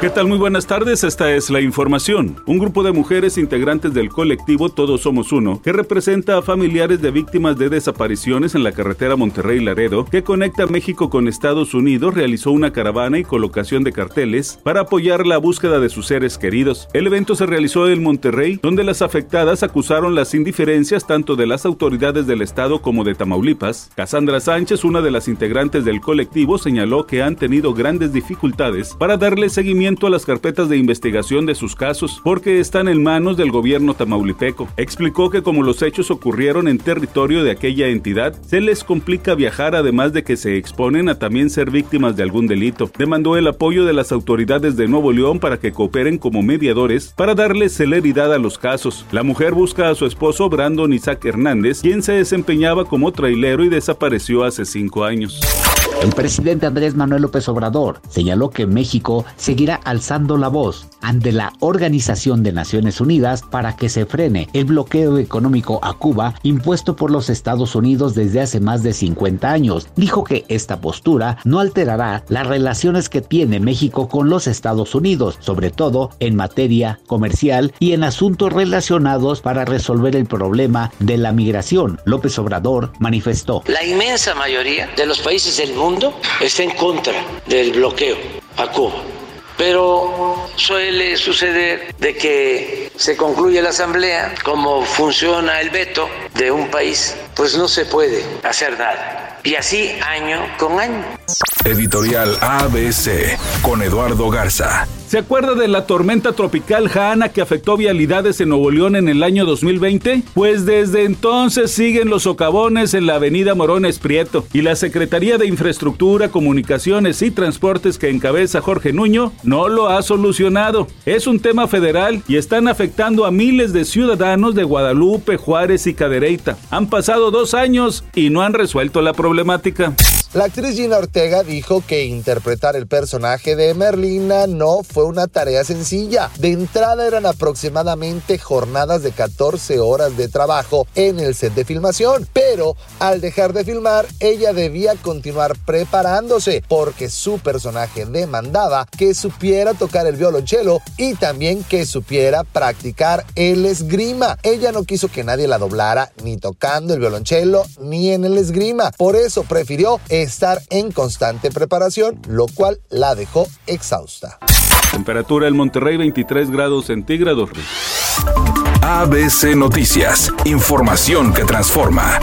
¿Qué tal? Muy buenas tardes, esta es la información. Un grupo de mujeres integrantes del colectivo Todos Somos Uno, que representa a familiares de víctimas de desapariciones en la carretera Monterrey-Laredo, que conecta México con Estados Unidos, realizó una caravana y colocación de carteles para apoyar la búsqueda de sus seres queridos. El evento se realizó en Monterrey, donde las afectadas acusaron las indiferencias tanto de las autoridades del Estado como de Tamaulipas. Cassandra Sánchez, una de las integrantes del colectivo, señaló que han tenido grandes dificultades para darle seguimiento a las carpetas de investigación de sus casos porque están en manos del gobierno tamaulipeco. Explicó que como los hechos ocurrieron en territorio de aquella entidad, se les complica viajar además de que se exponen a también ser víctimas de algún delito. Demandó el apoyo de las autoridades de Nuevo León para que cooperen como mediadores para darle celeridad a los casos. La mujer busca a su esposo Brandon Isaac Hernández, quien se desempeñaba como trailero y desapareció hace cinco años. El presidente Andrés Manuel López Obrador señaló que México seguirá alzando la voz ante la Organización de Naciones Unidas para que se frene el bloqueo económico a Cuba impuesto por los Estados Unidos desde hace más de 50 años. Dijo que esta postura no alterará las relaciones que tiene México con los Estados Unidos, sobre todo en materia comercial y en asuntos relacionados para resolver el problema de la migración. López Obrador manifestó. La inmensa mayoría de los países del mundo está en contra del bloqueo a Cuba. Pero suele suceder de que se concluye la asamblea, como funciona el veto de un país, pues no se puede hacer nada. Y así año con año. Editorial ABC con Eduardo Garza. ¿Se acuerda de la tormenta tropical Hanna que afectó vialidades en Nuevo León en el año 2020? Pues desde entonces siguen los socavones en la avenida Morones Prieto y la Secretaría de Infraestructura, Comunicaciones y Transportes que encabeza Jorge Nuño no lo ha solucionado. Es un tema federal y están afectando a miles de ciudadanos de Guadalupe, Juárez y Cadereyta. Han pasado dos años y no han resuelto la problemática. La actriz Gina Ortega dijo que interpretar el personaje de Merlina no fue una tarea sencilla. De entrada eran aproximadamente jornadas de 14 horas de trabajo en el set de filmación, pero al dejar de filmar ella debía continuar preparándose porque su personaje demandaba que supiera tocar el violonchelo y también que supiera practicar el esgrima. Ella no quiso que nadie la doblara ni tocando el violonchelo ni en el esgrima, por eso prefirió estar en constante preparación, lo cual la dejó exhausta. Temperatura en Monterrey 23 grados centígrados. ABC Noticias, información que transforma.